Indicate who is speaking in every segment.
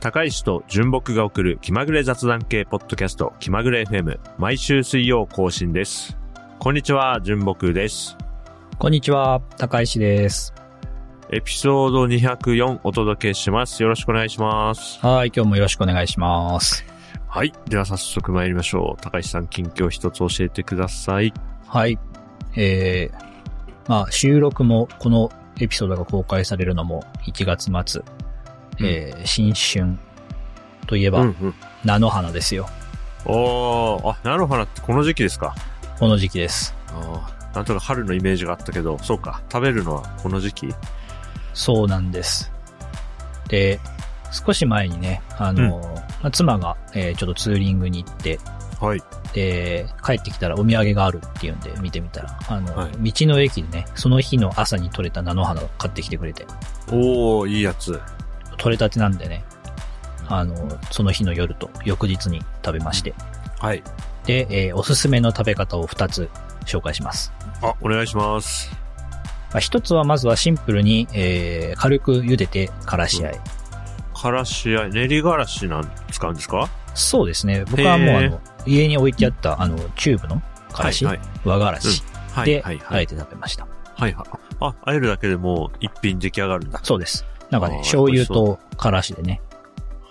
Speaker 1: 高石と純木が送る気まぐれ雑談系ポッドキャスト気まぐれ FM 毎週水曜更新です。こんにちは、純木です。
Speaker 2: こんにちは、高石です。
Speaker 1: エピソード204お届けします。よろしくお願いします。
Speaker 2: はい、今日もよろしくお願いします。
Speaker 1: はい。では早速参りましょう。高石さん、近況一つ教えてください。
Speaker 2: はい。えー、まあ、収録も、このエピソードが公開されるのも1月末。えー、新春といえば、
Speaker 1: うんうん。
Speaker 2: 菜の花ですよ。
Speaker 1: おー、あ、菜の花ってこの時期ですか？
Speaker 2: この時期です。
Speaker 1: あーなんとか春のイメージがあったけど、そうか。食べるのはこの時期？
Speaker 2: そうなんです。で、少し前にね、あの、まあ妻が、えーちょっとツーリングに行って、
Speaker 1: はい。
Speaker 2: で、帰ってきたらお土産があるっていうんで見てみたら、あの、
Speaker 1: はい
Speaker 2: 道の駅でね、その日の朝に採れた菜の花を買ってきてくれて、
Speaker 1: おー、いいやつ。
Speaker 2: 取れたてなんでね、あの、その日の夜と翌日に食べまして。
Speaker 1: はい。
Speaker 2: で、えーおすすめの食べ方を2つ紹介します。
Speaker 1: あ、お願いします。
Speaker 2: まあ、1つはまずはシンプルに、えー軽く茹でてからし合い。
Speaker 1: からしや、練りがらしなん使うんですか？
Speaker 2: そうですね。僕はもうあの、家に置いてあったあの、チューブのからし、
Speaker 1: はい、
Speaker 2: 和がらし
Speaker 1: はい。
Speaker 2: で、
Speaker 1: はい、はい。
Speaker 2: あえて食べました。
Speaker 1: はい、はい。あ、あえるだけでもう一品出来上がるんだ。
Speaker 2: そうです。なんかね醤油とからしでね、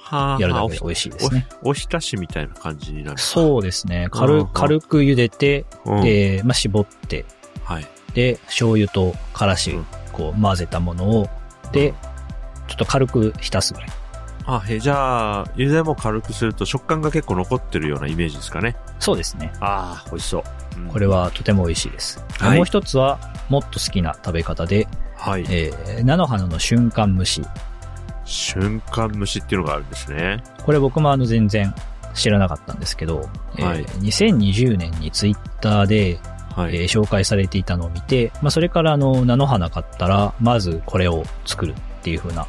Speaker 1: は
Speaker 2: やるだけで美味しいですね。
Speaker 1: おひたしみたいな感じになる。
Speaker 2: そうですね。
Speaker 1: うん
Speaker 2: 軽軽く茹でて、
Speaker 1: うん。
Speaker 2: で、まあ、絞って、
Speaker 1: はい。
Speaker 2: で、醤油とからし
Speaker 1: うん、
Speaker 2: こう混ぜたものを、で、ちょっと軽く浸すぐらい。
Speaker 1: あ、へ、じゃあ、茹でも軽くすると食感が結構残ってるようなイメージですかね。
Speaker 2: そうですね。
Speaker 1: ああ、美味しそう。うん
Speaker 2: これはとても美味しいです。
Speaker 1: はい
Speaker 2: もう一つは、もっと好きな食べ方で、
Speaker 1: はい。
Speaker 2: えー、菜の花の瞬間蒸し。
Speaker 1: 瞬間蒸しっていうのがあるんですね。
Speaker 2: これ僕もあの全然知らなかったんですけど、え
Speaker 1: はい
Speaker 2: ー2020年にツイッターで、
Speaker 1: はい。
Speaker 2: えー紹介されていたのを見て、まあ、それからあの、菜の花買ったら、まずこれを作るっていう風な、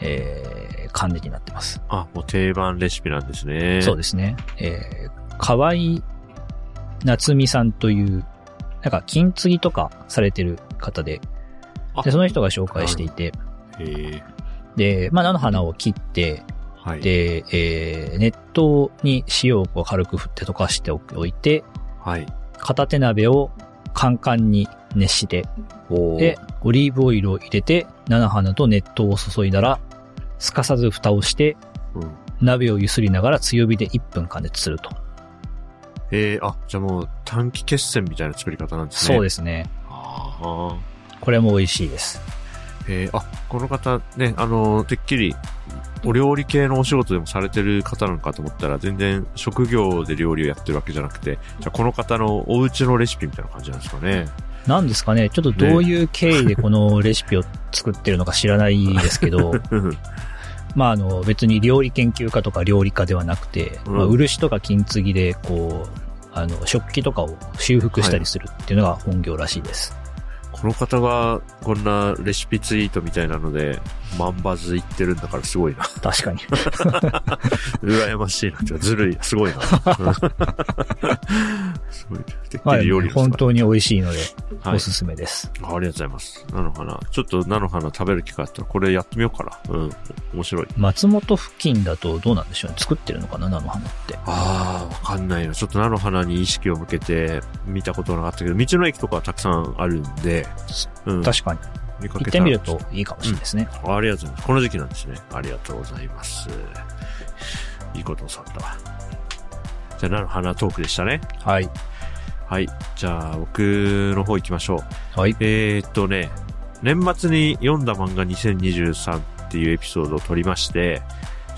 Speaker 2: えー、感じになってます。
Speaker 1: あ、もう定番レシピなんですね。
Speaker 2: そうですね。えー、河合夏美さんという、なんか金継ぎとかされてる方で、
Speaker 1: あ
Speaker 2: でその人が紹介していて。で、まあ、菜の花を切って、
Speaker 1: はい。
Speaker 2: で、えー、熱湯に塩をこう軽く振って溶かしておいて、
Speaker 1: はい。
Speaker 2: 片手鍋をカンカンに熱して、で、オリーブオイルを入れて、菜の花と熱湯を注いだら、すかさず蓋をして、
Speaker 1: うん。
Speaker 2: 鍋をゆすりながら強火で1分加熱すると。
Speaker 1: えー、あ、じゃあもう短期決戦みたいな作り方なんですね。
Speaker 2: そう
Speaker 1: で
Speaker 2: ですね。
Speaker 1: ああ。
Speaker 2: これも美味しいです。
Speaker 1: えー、あ、この方ね、あのーてっきり、お料理系のお仕事でもされてる方なのかと思ったら、全然職業で料理をやってるわけじゃなくて、じゃあこの方のお家のレシピみたいな感じなんですかね。
Speaker 2: なんですかね、ちょっとどういう経緯でこのレシピを作ってるのか知らないですけど、
Speaker 1: うん
Speaker 2: まああの別に料理研究家とか料理家ではなくて、
Speaker 1: うん
Speaker 2: まあ、漆とか金継ぎでこう、あの食器とかを修復したりするっていうのが本業らしいです。
Speaker 1: この方がこんなレシピツイートみたいなので、万バズ言ってるんだからすごいな。
Speaker 2: 確かに。
Speaker 1: 羨ましいな。てかずるい。すごいな。う んすごい。てっき
Speaker 2: まあ
Speaker 1: り料理を
Speaker 2: 本当に美味しいので、
Speaker 1: はい
Speaker 2: おすすめです。
Speaker 1: あありがとうございます。菜の花。ちょっと菜の花食べる機会あったら、これやってみようかな。うん。面白い。
Speaker 2: 松本付近だとどうなんでしょうね。作ってるのかな菜の花って。
Speaker 1: ああ、わかんないな。ちょっと菜の花に意識を向けて見たことなかったけど、道の駅とかはたくさんあるんで、うん。
Speaker 2: 確かに。
Speaker 1: 見かけ
Speaker 2: 行ってみるといいかもしれないですね。
Speaker 1: あありがとうございます。この時期なんですね。ありがとうございます。いいことを教わったわ。じゃあ、菜の花トークでしたね。
Speaker 2: はい。
Speaker 1: はい。じゃあ、僕の方行きましょう。
Speaker 2: はい。
Speaker 1: えー、っとね、年末に読んだ漫画2023っていうエピソードを撮りまして、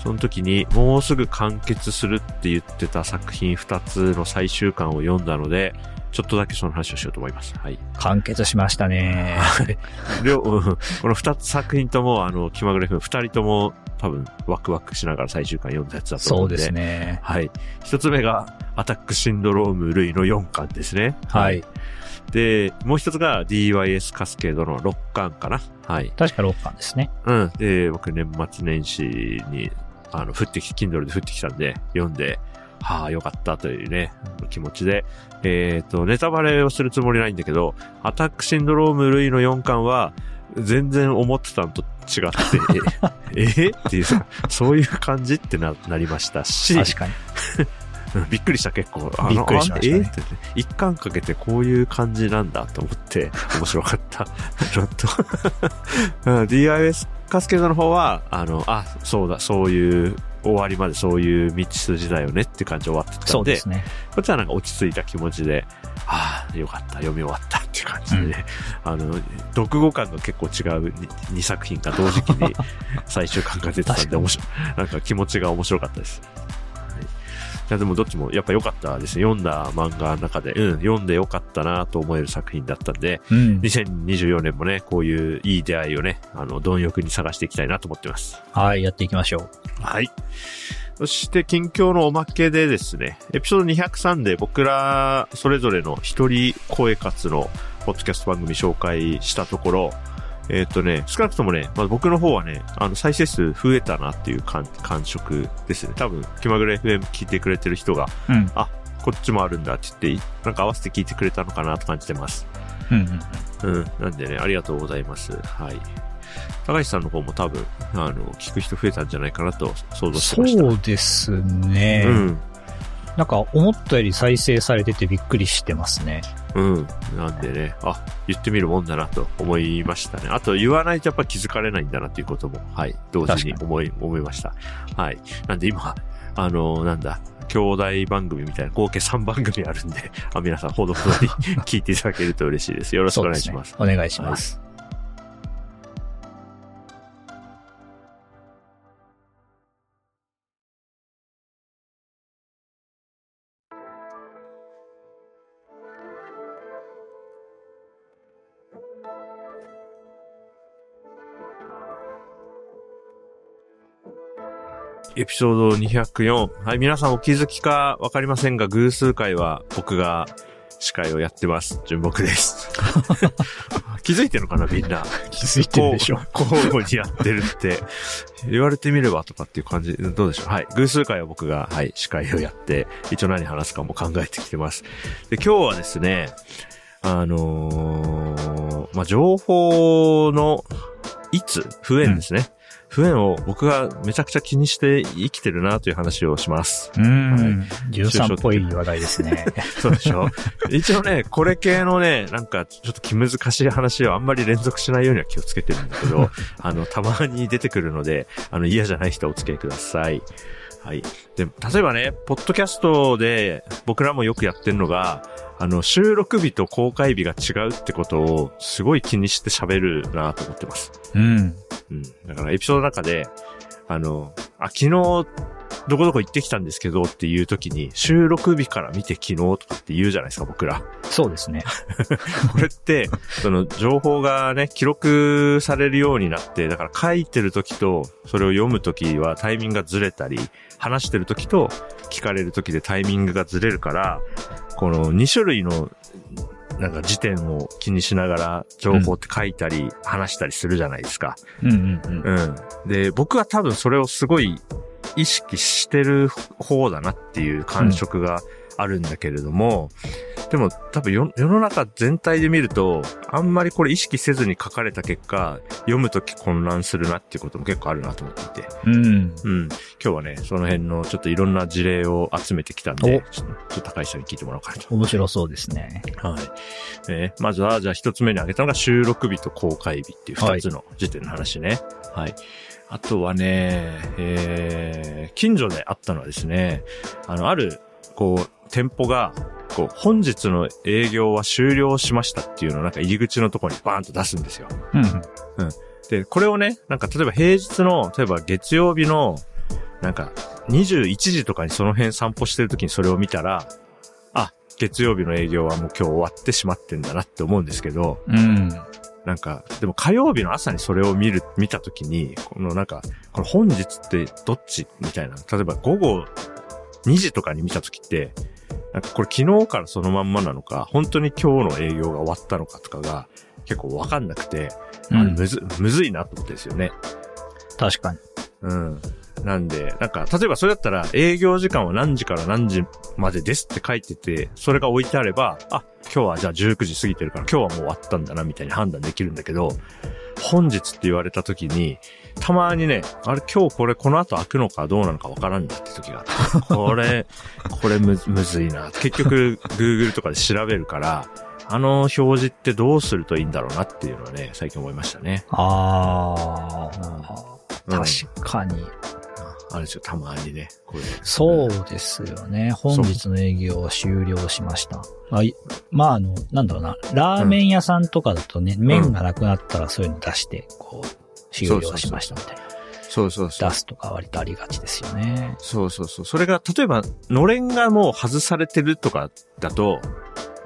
Speaker 1: その時にもうすぐ完結するって言ってた作品2つの最終巻を読んだので、ちょっとだけその話をしようと思います。はい。
Speaker 2: 完結しましたね。
Speaker 1: 両、うんこの2つ作品とも、あの、気まぐれくん2人とも多分ワクワクしながら最終巻読んだやつだと思
Speaker 2: そううん
Speaker 1: で。
Speaker 2: ですね。
Speaker 1: はい。一つ目が、アタックシンドローム類の4巻ですね。
Speaker 2: はい。。
Speaker 1: で、もう一つが DYS カスケードの6巻かな。はい。
Speaker 2: 確か6巻ですね。
Speaker 1: うん。で、僕年末年始に、あの、降ってき、Kindle で降ってきたんで、読んで、はあ、よかったというね、気持ちで、えっ、と、ネタバレをするつもりないんだけど、アタックシンドローム類の4巻は、全然思ってたのと違って、ええっていうさ、そういう感じってな、なりましたし、
Speaker 2: 確かに。
Speaker 1: う んびっくりした結構。
Speaker 2: びっくりしましたね
Speaker 1: あえってね、一巻かけてこういう感じなんだと思って、面白かった。ちょっとうん。DIS カスケードの方は、あの、あ、そうだ、そういう、終わりまでそういう道筋だよねって感じで終わってたんで、
Speaker 2: ですね。
Speaker 1: こっちはなんか落ち着いた気持ちで、ああ、よかった、読み終わったっていう感じでね、あの、読後感が結構違う 2, 作品が同時期に最終巻が出てたんで、面白い、なんか気持ちが面白かったです。やでもどっちもやっぱ良かったですね。読んだ漫画の中で、うん、読んで良かったなと思える作品だったんで、
Speaker 2: うん。
Speaker 1: 2024年もね、こういういい出会いをね、あの、貪欲に探していきたいなと思ってます。
Speaker 2: はい、やっていきましょう。
Speaker 1: はい。そして、近況のおまけでですね、エピソード203で僕らそれぞれの一人声活のポッドキャスト番組紹介したところ、えっ、とね、少なくともね、まあ、僕の方はね、あの、再生数増えたなっていう感感触ですね。多分、気まぐれ FM 聞いてくれてる人が、
Speaker 2: うん。
Speaker 1: こっちもあるんだって言って、なんか合わせて聞いてくれたのかなと感じてます。
Speaker 2: うんうん。
Speaker 1: うん。なんでね、ありがとうございます。はい。高橋さんの方も多分、あの、聞く人増えたんじゃないかなと想像してました。
Speaker 2: そうですね。
Speaker 1: うん。
Speaker 2: なんか、思ったより再生されててびっくりしてますね。
Speaker 1: うん。なんでね、あ、言ってみるもんだなと思いましたね。あと、言わないとやっぱ気づかれないんだなっていうことも、はい、同時に
Speaker 2: 確
Speaker 1: 思い、思いました。はい。なんで今、あの、なんだ、兄弟番組みたいな合計3番組あるんで、あ皆さんほどほどに 聞いていただけると嬉しいです。よろしくお願いします。
Speaker 2: すね。お願いします。
Speaker 1: エピソード204。はい、皆さんお気づきかわかりませんが、偶数回は僕が司会をやってます。純木です。気づいてるのかな、みんな。
Speaker 2: 気づいてるでしょ。
Speaker 1: 交互にやってるって、言われてみればとかっていう感じ、どうでしょう。はい。偶数回は僕が、はい、司会をやって、一応何話すかも考えてきてます。で、今日はですね、あのーまあ、情報の、いつ、不縁ですね。不縁を僕がめちゃくちゃ気にして生きてるなという話をします。
Speaker 2: うーん。13っぽい話題ですね。
Speaker 1: そうでしょ？一応ね、これ系のね、なんかちょっと気難しい話をあんまり連続しないようには気をつけてるんだけど、あの、たまに出てくるので、あの、嫌じゃない人はお付き合いください。はい。で、例えばね、ポッドキャストで僕らもよくやってるのが、あの、収録日と公開日が違うってことをすごい気にして喋るなと思ってます。
Speaker 2: うん。
Speaker 1: うん。だからエピソードの中で、あの、あ、昨日、どこどこ行ってきたんですけどっていう時に、収録日から見て昨日とかって言うじゃないですか、僕ら。
Speaker 2: そうですね。
Speaker 1: これって、その情報がね、記録されるようになって、だから書いてる時と、それを読む時はタイミングがずれたり、話してる時と聞かれる時でタイミングがずれるから、この2種類の、なんか時点を気にしながら情報って書いたり、話したりするじゃないですか。
Speaker 2: うんうんうん。
Speaker 1: うん。で、僕は多分それをすごい意識してる方だなっていう感触があるんだけれども、でも多分世世の中全体で見ると、あんまりこれ意識せずに書かれた結果、読むとき混乱するなっていうことも結構あるなと思っていて。
Speaker 2: うん。
Speaker 1: うん。今日はね、その辺のちょっといろんな事例を集めてきたんで、
Speaker 2: お
Speaker 1: ちょっと高橋さんに聞いてもらおうかなと。
Speaker 2: 面白そうですね。
Speaker 1: はい。えーまずは、じゃあ一つ目に挙げたのが収録日と公開日っていう二つの時点の話ね。はい。あとはね、えー、近所であったのはですね、あの、ある、こう、店舗が、こう、本日の営業は終了しましたっていうのをなんか入り口のところにバーンと出すんですよ。
Speaker 2: うんうん。
Speaker 1: で、これをね、なんか例えば平日の、例えば月曜日の、なんか、21時とかにその辺散歩してる時にそれを見たら、あ、月曜日の営業はもう今日終わってしまってんだなって思うんですけど、
Speaker 2: うん。
Speaker 1: なんか、でも火曜日の朝にそれを見る、見た時に、このなんか、この本日ってどっち？みたいな。例えば午後2時とかに見た時って、なんかこれ昨日からそのまんまなのか、本当に今日の営業が終わったのかとかが結構わかんなくて、あれむず、むずいなってですよね。
Speaker 2: 確かに。
Speaker 1: うん。なんで、なんか、例えばそれだったら、営業時間は何時から何時までですって書いてて、それが置いてあれば、あ、今日はじゃあ19時過ぎてるから、今日はもう終わったんだな、みたいに判断できるんだけど、本日って言われた時に、たまにね、あれ今日これこの後開くのかどうなのかわからんなって時があって、これ、これむむずいな。結局、Google とかで調べるから、あの表示ってどうするといいんだろうなっていうのはね、最近思いましたね。
Speaker 2: ああ、
Speaker 1: うん
Speaker 2: 確かに。
Speaker 1: あるんですよ、たまにね。これ。
Speaker 2: そうですよね。本日の営業を終了しました。まあ、いまあ、あの、なんだろうな。ラーメン屋さんとかだとね、麺がなくなったらそういうの出して、こう、終了しましたみたいな。
Speaker 1: そうそうそう
Speaker 2: 出。すとか割とありがちですよね。
Speaker 1: そうそうそう。それが、例えば、のれんがもう外されてるとかだと、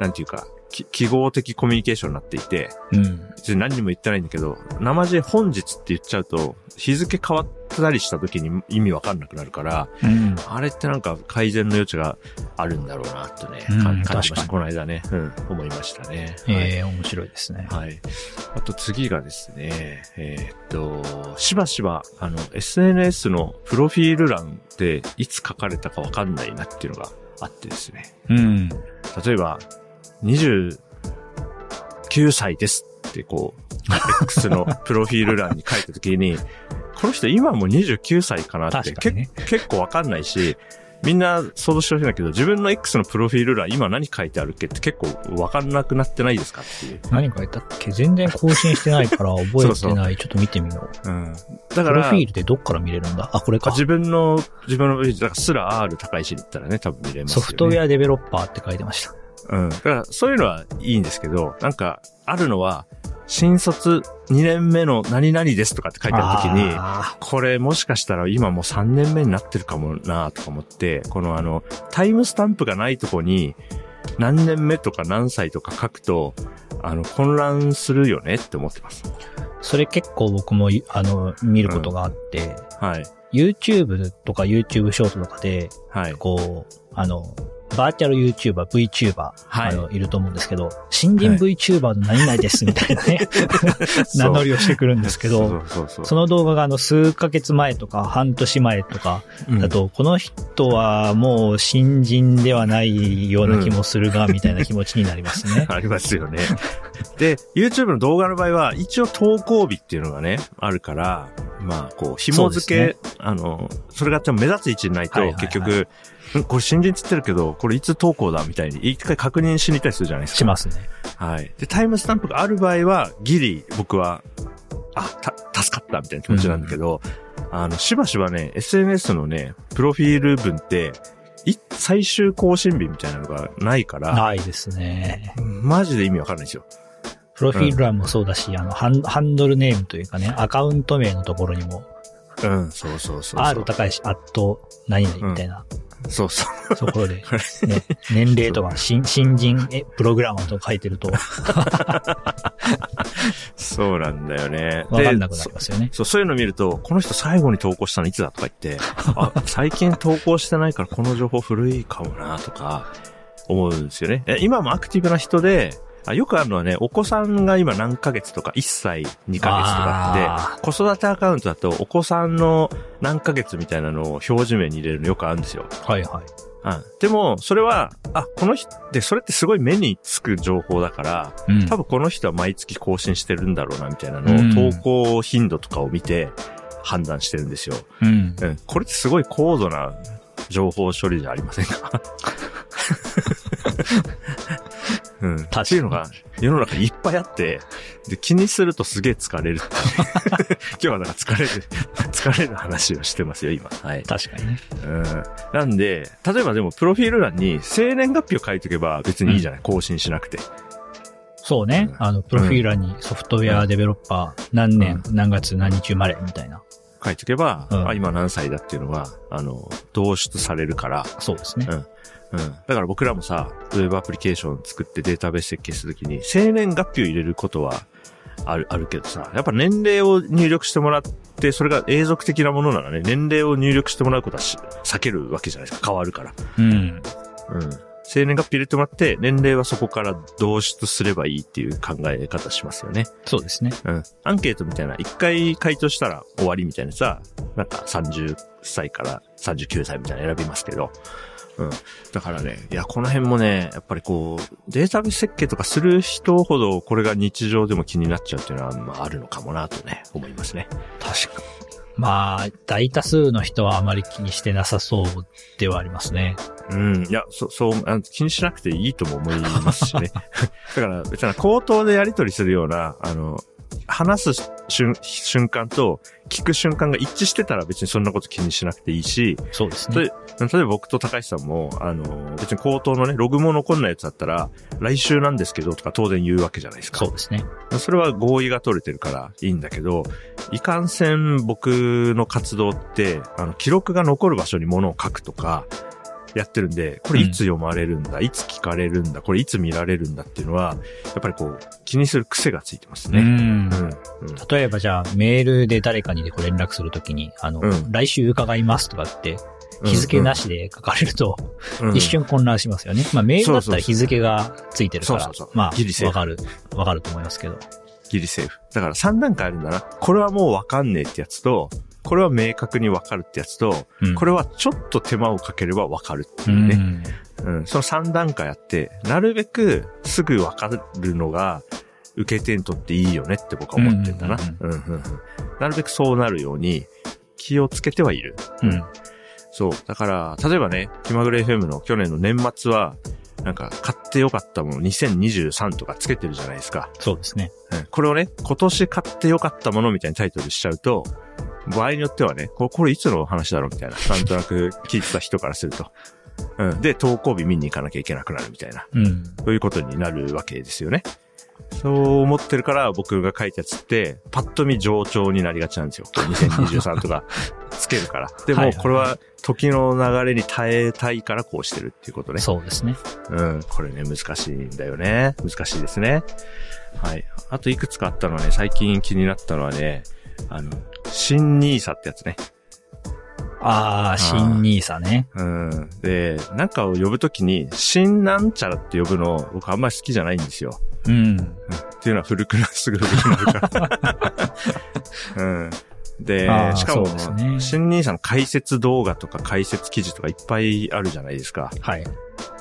Speaker 1: なんていうか、き記号的コミュニケーションになっていて、
Speaker 2: うん。
Speaker 1: 別に何にも言ってないんだけど、生地本日って言っちゃうと、日付変わったりした時に意味わかんなくなるから、
Speaker 2: うん。
Speaker 1: あれってなんか改善の余地があるんだろうな、とね、
Speaker 2: うん
Speaker 1: 感感じました。この間ね、うん、思いましたね。はい
Speaker 2: ええ面白いですね。
Speaker 1: はい。あと次がですね、えーっと、しばしば、あの、SNS のプロフィール欄でいつ書かれたかわかんないなっていうのがあってですね。
Speaker 2: うん。
Speaker 1: 例えば、29歳ですってこう、X の プロフィール欄に書いたときに、この人今も29歳かなって、
Speaker 2: ね
Speaker 1: け結構わかんないし、みんな想像してほしいんだけど、自分の X のプロフィール欄今何書いてあるっけって結構わかんなくなってないですかっていう。
Speaker 2: 何書いたっけ？全然更新してないから 覚えてない。
Speaker 1: そうそう
Speaker 2: ちょっと見てみよう。
Speaker 1: うん。だ
Speaker 2: プ
Speaker 1: から、
Speaker 2: ロフィールでどっから見れるんだ？あ、これか。
Speaker 1: 自分の、自分の、だからスラ R 高いしに行ったらね、多分見れますよね。
Speaker 2: ソフトウェアデベロッパーって書いてました。
Speaker 1: うん。だから、そういうのはいいんですけど、なんか、あるのは、新卒2年目の何々ですとかって書いてあるときに、
Speaker 2: あ
Speaker 1: これもしかしたら今もう3年目になってるかもなとか思って、このあの、タイムスタンプがないとこに、何年目とか何歳とか書くと、あの、混乱するよねって思ってます。
Speaker 2: ーそれ結構僕も、あの、見ることがあって、
Speaker 1: はい。
Speaker 2: YouTube とか YouTube ショートとかで、
Speaker 1: はい。
Speaker 2: こう、あの、バーチャル YouTuber、VTuber、
Speaker 1: はい
Speaker 2: あの、いると思うんですけど、新人 VTuber の何々ですみたいなね、名乗りをしてくるんですけど、
Speaker 1: そうそうそう。
Speaker 2: その動画があの数ヶ月前とか半年前とか
Speaker 1: うん
Speaker 2: だと、この人はもう新人ではないような気もするが、みたいな気持ちになりますね。
Speaker 1: ありますよね。で、YouTube の動画の場合は、一応投稿日っていうのがね、あるから、まあ、こう、紐付け、
Speaker 2: そう
Speaker 1: あの、それがちょっと目立つ位置にないと、
Speaker 2: はいはいはい
Speaker 1: 結局、んこれ新人って言ってるけど、これいつ投稿だみたいに、一回確認しに行ったりするじゃないですか。
Speaker 2: しますね。
Speaker 1: はい。で、タイムスタンプがある場合は、ギリ、僕は、あ、た、助かったみたいな気持ちなんだけど、あの、しばしばね、SNS のね、プロフィール文って、い最終更新日みたいなのがないから、
Speaker 2: ないですね。
Speaker 1: マジで意味わかんないんですよ。
Speaker 2: プロフィール欄もそうだし、あの、ハンハンドルネームというかね、アカウント名のところにも、
Speaker 1: うん、そうそうそうそう。
Speaker 2: R 高いし、アット何々みたいな
Speaker 1: そうそう。
Speaker 2: ところで、ね、年齢とか、新新人えプログラマーとか書いてると、
Speaker 1: そうなんだよね。
Speaker 2: わかんなくな
Speaker 1: で
Speaker 2: りますよね。
Speaker 1: そそう、そういうの見ると、この人最後に投稿したのいつだとか言って、あ、最近投稿してないからこの情報古いかもなとか、思うんですよね。え今もアクティブな人で、あよくあるのはね、お子さんが今何ヶ月とか、1歳、2ヶ月とか
Speaker 2: あ
Speaker 1: って、子育てアカウントだと、お子さんの何ヶ月みたいなのを表示名に入れるのよくあるんですよ。
Speaker 2: はいはい。
Speaker 1: うん。でも、それは、あ、この人、で、それってすごい目につく情報だから、
Speaker 2: うん
Speaker 1: 多分この人は毎月更新してるんだろうな、みたいな
Speaker 2: うん
Speaker 1: のを、投稿頻度とかを見て判断してるんですよ。
Speaker 2: うん。
Speaker 1: うん。これってすごい高度な情報処理じゃありませんか？うん。
Speaker 2: かに
Speaker 1: っていうのが世の中にいっぱいあって、で、気にするとすげえ疲れる。今日はなんか疲れる、疲れる話をしてますよ、今。はい。
Speaker 2: 確かにね。
Speaker 1: うん。なんで、例えばでも、プロフィール欄に生年月日を書いとけば別にいいじゃない、更新しなくて。
Speaker 2: そうね。
Speaker 1: うん
Speaker 2: あの、プロフィーラーにソフトウェアデベロッパー、何年、何月、何日生まれ、みたいな。
Speaker 1: 書いとけば、
Speaker 2: うん
Speaker 1: あ、今何歳だっていうのは、あの、導出されるから、
Speaker 2: そうですね。
Speaker 1: うん。だから僕らもさ、ウェブアプリケーション作ってデータベース設計するときに、生年月日を入れることはある、あるけどさ、やっぱ年齢を入力してもらって、それが永続的なものならね、年齢を入力してもらうことはし避けるわけじゃないですか。変わるから。
Speaker 2: うん。
Speaker 1: うん。生年月日入れてもらって、年齢はそこから導出すればいいっていう考え方しますよね。
Speaker 2: そうですね。
Speaker 1: うん。アンケートみたいな、一回回答したら終わりみたいなさ、なんか30歳から39歳みたいなの選びますけど、うん。だからね、いや、この辺もね、やっぱりこう、データベース設計とかする人ほど、これが日常でも気になっちゃうっていうのは、まあ、あるのかもなとね、思いますね。
Speaker 2: 確かに。まあ、大多数の人はあまり気にしてなさそうではありますね。
Speaker 1: うん。いや、そ、そう、あの気にしなくていいとも思いますしね。だから、別に口頭でやり取りするような、あの、話す瞬瞬間と聞く瞬間が一致してたら別にそんなこと気にしなくていいし、
Speaker 2: そうですね。
Speaker 1: 例え例えば僕と高橋さんも、あの、別に口頭のね、ログも残んないやつだったら、来週なんですけどとか当然言うわけじゃないですか。
Speaker 2: そうですね。
Speaker 1: それは合意が取れてるからいいんだけど、いかんせん僕の活動って、あの、記録が残る場所に物を書くとか、やってるんで、これいつ読まれるんだ、いつ聞かれるんだ、これいつ見られるんだっていうのは、やっぱりこう、気にする癖がついてますね。
Speaker 2: うん
Speaker 1: う。ん。うん
Speaker 2: 例えばじゃあ、メールで誰かにこう連絡するときに、あの、
Speaker 1: うん
Speaker 2: 来週伺いますとかって、日付なしで書かれると、
Speaker 1: うん
Speaker 2: 一瞬混乱しますよね。まあメールだったら日付がついてるからまあ、
Speaker 1: ギリセーフ
Speaker 2: わかる、わかると思いますけど。
Speaker 1: ギリセーフ。だから3段階あるんだな。これはもうわかんねえってやつと、これは明確にわかるってやつと、
Speaker 2: うん
Speaker 1: これはちょっと手間をかければわかるって
Speaker 2: う
Speaker 1: いうね。
Speaker 2: ん。
Speaker 1: うん、その3段階あって、なるべくすぐわかるのが、受け手にとっていいよねって僕は思ってんだな。なるべくそうなるように気をつけてはいる。
Speaker 2: うん。
Speaker 1: そう。だから、例えばね、気まぐれ FM の去年の年末は、なんか、買ってよかったもの2023とかつけてるじゃないですか。
Speaker 2: そうですね。
Speaker 1: うんこれをね、今年買ってよかったものみたいにタイトルしちゃうと、場合によってはね、これこれいつの話だろうみたいな、なんとなく聞いてた人からすると。うん。で、投稿日見に行かなきゃいけなくなるみたいな。
Speaker 2: うん。
Speaker 1: そういうことになるわけですよね。そう思ってるから僕が書いたやつって、パッと見上調になりがちなんですよ。2023とかつけるから。でも、これは時の流れに耐えたいからこうしてるっていうことね。
Speaker 2: そうですね。
Speaker 1: うん。これね、難しいんだよね。難しいですね。はい。あといくつかあったのはね、最近気になったのはね、あの、新ニーサってやつね。
Speaker 2: ああ、新ニーサね。
Speaker 1: うん。で、なんかを呼ぶときに、新なんちゃらって呼ぶの、僕あんまり好きじゃないんですよ。
Speaker 2: うん。
Speaker 1: っていうのは古くなる、すぐ古くなるから。うん。でしかも、
Speaker 2: ね
Speaker 1: 新ニーサの解説動画とか解説記事とかいっぱいあるじゃないですか。
Speaker 2: はい。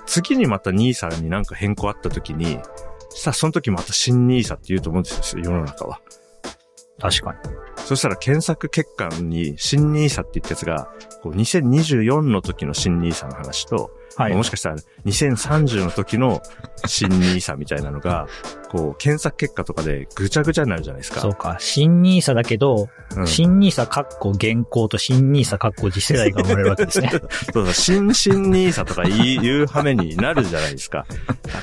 Speaker 1: 次にまたニーサになんか変更あった時に、さあその時また新ニーサって言うと思うんですよ、世の中は。
Speaker 2: 確かに。
Speaker 1: そしたら検索結果に新ニーサって言ったやつが、こう2024の時の新ニーサの話と、
Speaker 2: はい。
Speaker 1: もしかしたら2030の時の新ニーサみたいなのが、こう検索結果とかでぐちゃぐちゃになるじゃないですか。
Speaker 2: そうか。新ニーサだけど、
Speaker 1: うん
Speaker 2: 新ニーサカッコ現行と新ニーサカッコ次世代が生まれるわけですね。
Speaker 1: そうそう、新新ニーサとか言い言う羽目になるじゃないですか。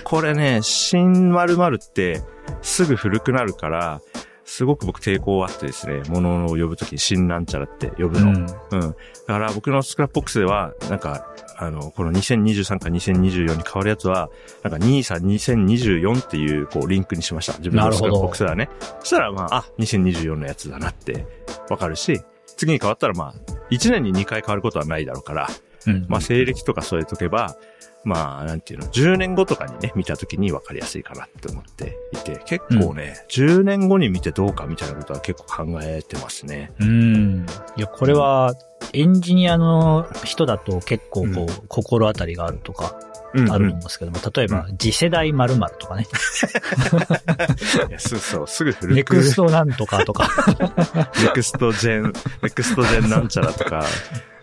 Speaker 1: これね、新〇〇ってすぐ古くなるから、すごく僕抵抗あってですね、ものを呼ぶときに新なんちゃらって呼ぶの。
Speaker 2: うん。
Speaker 1: うん。だから僕のスクラップボックスでは、なんか、あの、この2023から2024に変わるやつは、なんか NISA2024 っていう、こう、リンクにしました。自分のスクラップボックスではね。そしたら、まあ、あ、2024のやつだなってわかるし、次に変わったら、まあ、1年に2回変わることはないだろうから、
Speaker 2: うん。
Speaker 1: まあ、西暦とか添えとけば、まあ、なんていうの、10年後とかにね、見たときに分かりやすいかなって思っていて、結構ね、10年後に見てどうかみたいなことは結構考えてますね。
Speaker 2: うん。いや、これは、エンジニアの人だと結構こう、
Speaker 1: う
Speaker 2: 心当たりがあるとか、
Speaker 1: うん
Speaker 2: あると思うんですけども、例えば、次世代〇〇とかね、
Speaker 1: そうそう、すぐ古く。
Speaker 2: ネクストなんとかとか、
Speaker 1: ネクストジェン、ネクストジェンなんちゃらとか、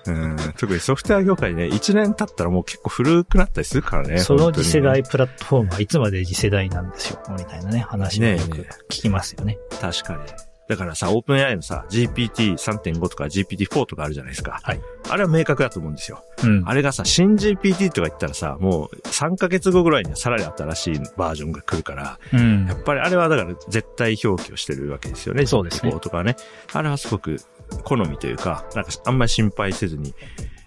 Speaker 1: うん、特にソフトウェア業界ね、1年経ったらもう結構古くなったりするからね。
Speaker 2: その次世代プラットフォームはいつまで次世代なんですよ、みたいなね、話もよく聞きますよね。
Speaker 1: 確かに。だからさ、オープン AI のさ、GPT3.5 とか GPT4 とかあるじゃないですか。
Speaker 2: はい。
Speaker 1: あれは明確だと思うんですよ。
Speaker 2: うん。
Speaker 1: あれがさ、新 GPT とか言ったらさ、もう3ヶ月後ぐらいにはさらに新しいバージョンが来るから、
Speaker 2: うん
Speaker 1: や。っぱりあれはだから絶対表記をしてるわけですよね。
Speaker 2: そうですね
Speaker 1: GPT4 とかね。あれはすごく好みというか、なんかあんまり心配せずに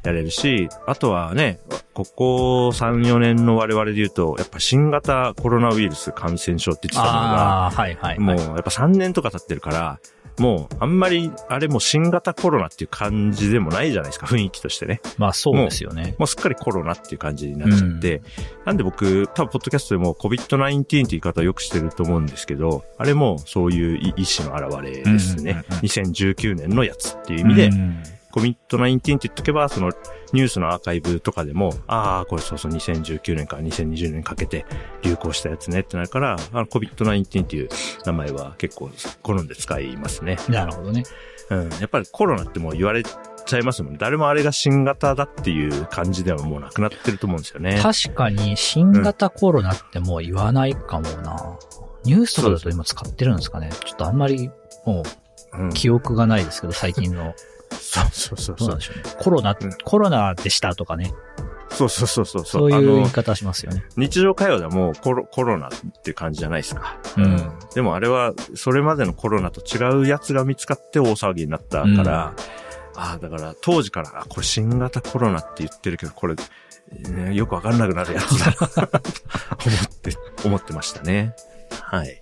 Speaker 1: やれるし、あとはね、ここ3、4年の我々で言うと、やっぱ新型コロナウイルス感染症って言ってたのが、
Speaker 2: ああ、はいはい、
Speaker 1: もう
Speaker 2: はい。
Speaker 1: やっぱ3年とか経ってるから、もうあんまりあれも新型コロナっていう感じでもないじゃないですか、雰囲気としてね。
Speaker 2: まあそうですよね。
Speaker 1: もうすっかりコロナっていう感じになっちゃって、なんで僕、多分ポッドキャストでも COVID-19 っていう言い方をよくしてると思うんですけど、あれもそういう意思の表れですね。
Speaker 2: うんうんうん
Speaker 1: 2019年のやつっていう意味で、
Speaker 2: うん
Speaker 1: コミット19って言っとけば、そのニュースのアーカイブとかでも、ああ、これそうそう2019年から2020年かけて流行したやつねってなるから、あの COVID-19 っていう名前は結構好んで使いますね。
Speaker 2: なるほどね。
Speaker 1: うん。やっぱりコロナってもう言われちゃいますもんね。誰もあれが新型だっていう感じではもうなくなってると思うんですよね。
Speaker 2: 確かに、新型コロナってもう言わないかもな。ニュースとかだと今使ってるんですかね。ちょっとあんまり、も
Speaker 1: うん
Speaker 2: う、記憶がないですけど、最近の。
Speaker 1: そうそうそうそう
Speaker 2: どう。コロナ
Speaker 1: うん、
Speaker 2: コロナでしたとかね。
Speaker 1: そうそうそうそう。
Speaker 2: そういう言い方しますよね。
Speaker 1: 日常会話ではもうコロコロナっていう感じじゃないですか。
Speaker 2: うん。
Speaker 1: でもあれは、それまでのコロナと違うやつが見つかって大騒ぎになったから、ああ、だから当時から、あ、これ新型コロナって言ってるけど、これ、ねよくわかんなくなるやつだなと思って、思ってましたね。はい。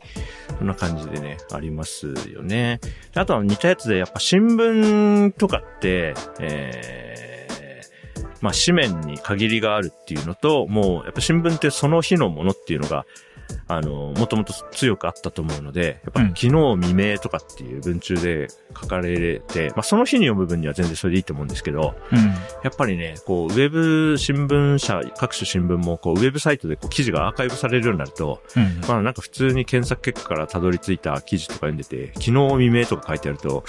Speaker 1: そんな感じでね、ありますよね。あとは似たやつで、やっぱ新聞とかって、えー、まあ紙面に限りがあるっていうのと、もうやっぱ新聞ってその日のものっていうのが、あの、もともと強くあったと思うので、やっぱ
Speaker 2: うん
Speaker 1: 昨日未明とかっていう文中で書かれて、まあその日に読む分には全然それでいいと思うんですけど、
Speaker 2: うん。
Speaker 1: やっぱりね、こう、ウェブ新聞社、各種新聞も、こう、ウェブサイトでこう記事がアーカイブされるようになると、
Speaker 2: うん。
Speaker 1: まあなんか普通に検索結果からたどり着いた記事とか読んでて、昨日未明とか書いてあると、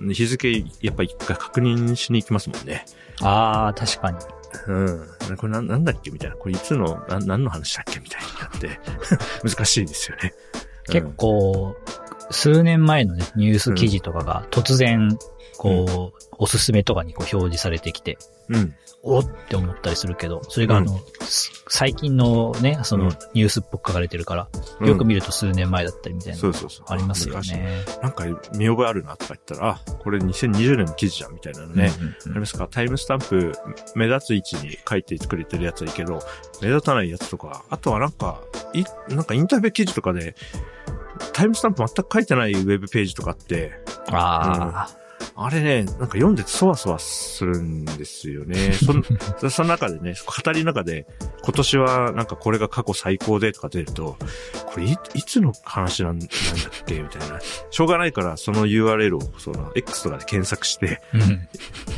Speaker 1: ん日付やっぱ一回確認しに行きますもんね。
Speaker 2: ああ、確かに。
Speaker 1: うん。これななんだっけみたいな。これいつの、な何の話だっけみたいになって、難しいですよね。
Speaker 2: 結構、数年前のね、ニュース記事とかが突然、こう、おすすめとかにこう表示されてきて、
Speaker 1: うん。うん。
Speaker 2: おって思ったりするけど、それがあの、す最近のね、その
Speaker 1: うん
Speaker 2: ニュースっぽく書かれてるから、
Speaker 1: うん
Speaker 2: よく見ると数年前だったりみたいなの
Speaker 1: そうそうそう。
Speaker 2: ありますよ
Speaker 1: 昔
Speaker 2: ね。
Speaker 1: なんか見覚えあるなとか言ったら、あ、これ2020年の記事じゃんみたいなのね。
Speaker 2: うんうんうん
Speaker 1: ありますか？タイムスタンプ、目立つ位置に書いてくれてるやつはいいけど、目立たないやつとか、あとはなんか、い、なんかインタビュー記事とかで、タイムスタンプ全く書いてないウェブページとかって、
Speaker 2: あ
Speaker 1: あれね、なんか読んでてそわそわするんですよね。そんそその中でね、語りの中で、今年はなんかこれが過去最高でとか出ると、これいいつの話なんなんだっけ？みたいな。しょうがないからその URL をその X とかで検索して、
Speaker 2: あ。うん。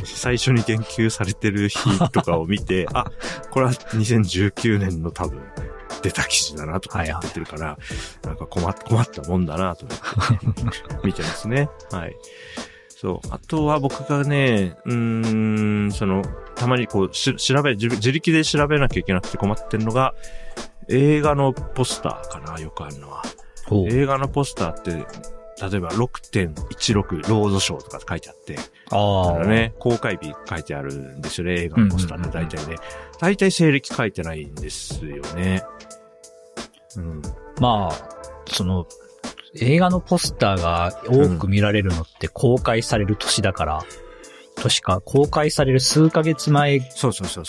Speaker 1: 最初に言及されてる日とかを見て、あ、これは2019年の多分出た記事だなとかって言ってるから、なんか困っ困ったもんだなと思って、見てますね。はい。そう。あとは僕がね、うーん、その、たまにこう、し調べ、自自力で調べなきゃいけなくて困ってるのが、映画のポスターかな、よくあるのは。映画のポスターって、例えば6.16ロードショーとか書いてあって、
Speaker 2: ああ。
Speaker 1: ね、公開日書いてあるんですよね、映画のポスターって大体ね。大体西暦書いてないんですよね。うん。
Speaker 2: まあ、その、映画のポスターが多く見られるのって公開される年だから、年か、公開される数ヶ月前。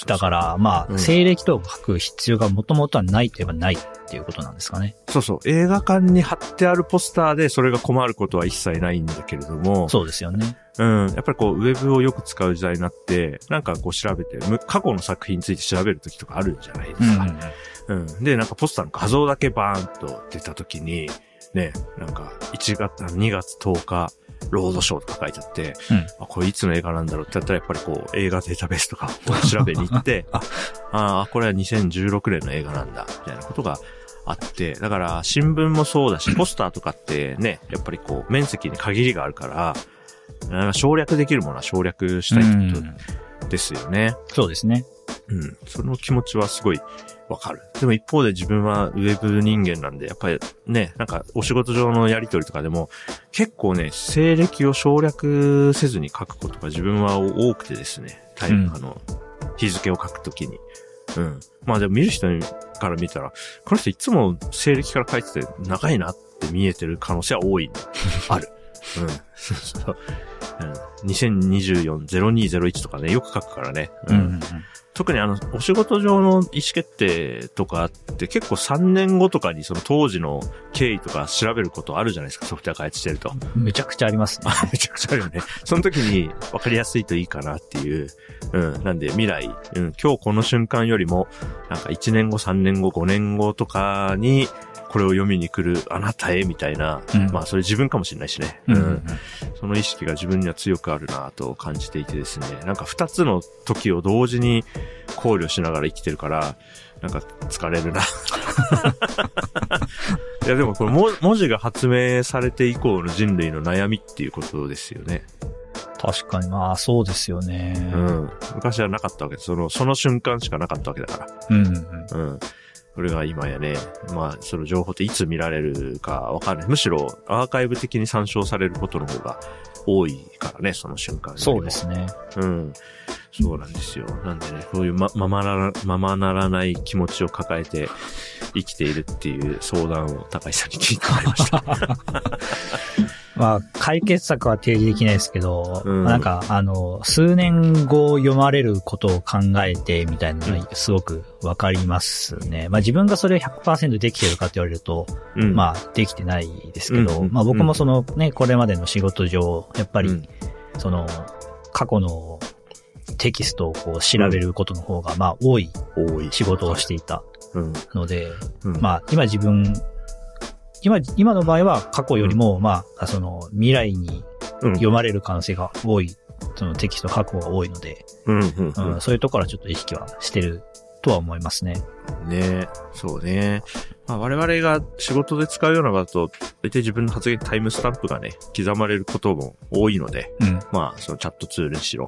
Speaker 2: だから、まあ、
Speaker 1: うん
Speaker 2: 西暦とか書く必要がもともとはないといえばないっていうことなんですかね。
Speaker 1: そうそう。映画館に貼ってあるポスターでそれが困ることは一切ないんだけれども、
Speaker 2: そうですよね。
Speaker 1: うん。やっぱりこう、ウェブをよく使う時代になって、なんかこう調べて、む過去の作品について調べるときとかあるじゃないですか。うん。で、なんかポスターの画像だけバーンと出たときに、ね、なんか1月、あ2月10日、ロードショーとか書いてあって、
Speaker 2: うん
Speaker 1: あ、これいつの映画なんだろうってやったらやっぱりこう映画データベースとかを調べに行って、あ、あ、これは2016年の映画なんだ、みたいなことがあって、だから新聞もそうだし、ポスターとかってね、やっぱりこう面積に限りがあるから、か省略できるものは省略したいってことですよね。
Speaker 2: そうですね。
Speaker 1: うん。その気持ちはすごいわかる。でも一方で自分はウェブ人間なんで、やっぱりね、なんかお仕事上のやりとりとかでも、結構ね、西暦を省略せずに書くことが自分は多くてですね、タイム、
Speaker 2: うん
Speaker 1: あの、日付を書くときに。うん。まあでも見る人から見たら、この人いつも西暦から書いてて長いなって見えてる可能性は多い。ある。うん。そう。うん、2024-0201とかね、よく書くからね。
Speaker 2: うんうんうん。
Speaker 1: 特にあの、お仕事上の意思決定とかって結構3年後とかにその当時の経緯とか調べることあるじゃないですか、ソフトウェア開発してると。
Speaker 2: めちゃくちゃありますね。
Speaker 1: あ めちゃくちゃあるよね。その時に分かりやすいといいかなっていう。うん。なんで未来、うん、今日この瞬間よりも、なんか1年後、3年後、5年後とかに、これを読みに来るあなたへみたいな、
Speaker 2: うん
Speaker 1: まあそれ自分かもしれないしね。
Speaker 2: うんうん
Speaker 1: その意識が自分には強くあるなと感じていてですね、なんか二つの時を同時に考慮しながら生きてるから、なんか疲れるな。いやでもこれも文字が発明されて以降の人類の悩みっていうことですよね。
Speaker 2: 確かに、まあ、そうですよね。
Speaker 1: うん。昔はなかったわけです。その、その瞬間しかなかったわけだから。
Speaker 2: うんうん。
Speaker 1: うん。これが今やね、まあ、その情報っていつ見られるかわかんない。むしろ、アーカイブ的に参照されることの方が多いからね、その瞬間に。
Speaker 2: そうですね。
Speaker 1: うん。そうなんですよ。なんでね、こういうま、ままなら、ままならない気持ちを抱えて生きているっていう相談を高橋さんに聞いてもらいました。
Speaker 2: まあ、解決策は提示できないですけど、
Speaker 1: うん
Speaker 2: まあなんか、あの、数年後読まれることを考えてみたいなのがすごくわかりますね。まあ自分がそれを100%できてるかって言われると、
Speaker 1: うん。
Speaker 2: まあできてないですけど、
Speaker 1: うん
Speaker 2: まあ僕もそのね、これまでの仕事上、やっぱり、
Speaker 1: うん
Speaker 2: その、過去のテキストをこう調べることの方が、まあ多い。仕事をしていた
Speaker 1: うん。
Speaker 2: ので、
Speaker 1: うん。
Speaker 2: まあ、今自分、今、今の場合は過去よりも、まあ、その、未来に
Speaker 1: うん、
Speaker 2: 読まれる可能性が多い、そのテキスト過去が多いので、そういうところはちょっと意識はしてるとは思いますね。
Speaker 1: ねそうね。まあ我々が仕事で使うような場だと、大体自分の発言タイムスタンプがね、刻まれることも多いので、
Speaker 2: うん、
Speaker 1: まあそのチャットツールにしろ、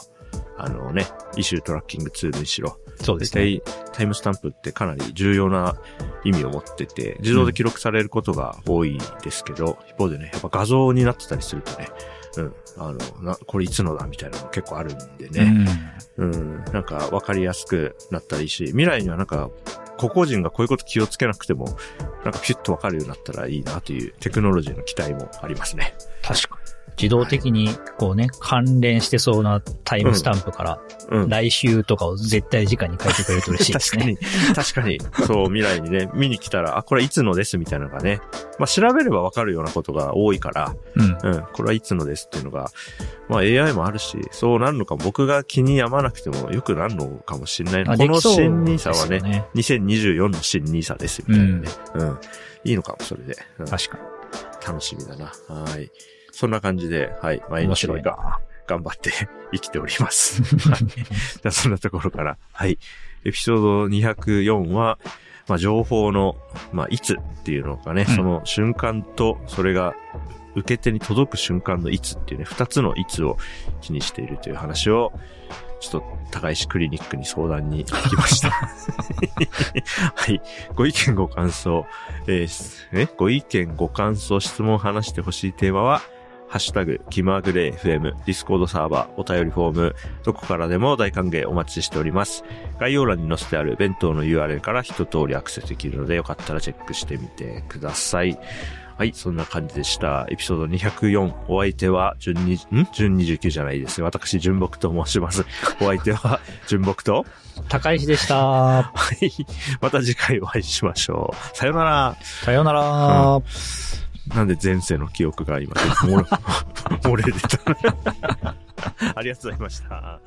Speaker 1: あのね、イシュートラッキングツールにしろ、大
Speaker 2: そうですね。
Speaker 1: 体タイムスタンプってかなり重要な意味を持ってて、自動で記録されることが多いですけど、一方でね、やっぱ画像になってたりするとね、うん、あの、な、これいつのだみたいなの結構あるんでね、うん、なんか分かりやすくなったらいいし、未来にはなんか、個々人がこういうこと気をつけなくても、なんかピュッと分かるようになったらいいなというテクノロジーの期待もありますね。
Speaker 2: 確かに。自動的に、こうね、関連してそうなタイムスタンプから、
Speaker 1: うん。
Speaker 2: 来週とかを絶対時間に書いてくれると嬉しいです
Speaker 1: 確か
Speaker 2: ね。
Speaker 1: に、確かに、そう、未来にね、見に来たら、あ、これいつのですみたいなのがね、まあ調べれば分かるようなことが多いから、
Speaker 2: うん。
Speaker 1: うん、これはいつのですっていうのが、まあ AI もあるし、そうなるのかも僕が気に病まなくてもよくなるのかもしれないな。この新 NISA はね、
Speaker 2: ね。
Speaker 1: 2024の新 NISA ですみたいなね。うん。いいのかも、それで。うん
Speaker 2: 確か
Speaker 1: 楽しみだな。はい。そんな感じで、はい。
Speaker 2: に。
Speaker 1: 毎日
Speaker 2: 面白い
Speaker 1: が
Speaker 2: な。
Speaker 1: 頑張って 生きております。はいじゃあそんなところから、はい。エピソード204は、まあ、情報の、まあ、いつっていうのがね、
Speaker 2: うん
Speaker 1: その瞬間と、それが受け手に届く瞬間のいつっていうね、二つのいつを気にしているという話を、ちょっと、高石クリニックに相談に行きました。はい。ご意見ご感想、えーえ？ご意見ご感想、質問を話してほしいテーマは、ハッシュタグ、気まぐれ FM、ディスコードサーバー、お便りフォーム、どこからでも大歓迎お待ちしております。概要欄に載せてある弁当の URL から一通りアクセスできるので、よかったらチェックしてみてください。はい、そんな感じでした。エピソード204。お相手は、順に、ん？順29じゃないです。私、純木と申します。お相手は、純木と、
Speaker 2: 高石でした。
Speaker 1: はい。また次回お会いしましょう。さよなら。
Speaker 2: さようなら。
Speaker 1: なんで前世の記憶が今、漏れ 漏れ出た。ありがとうございました。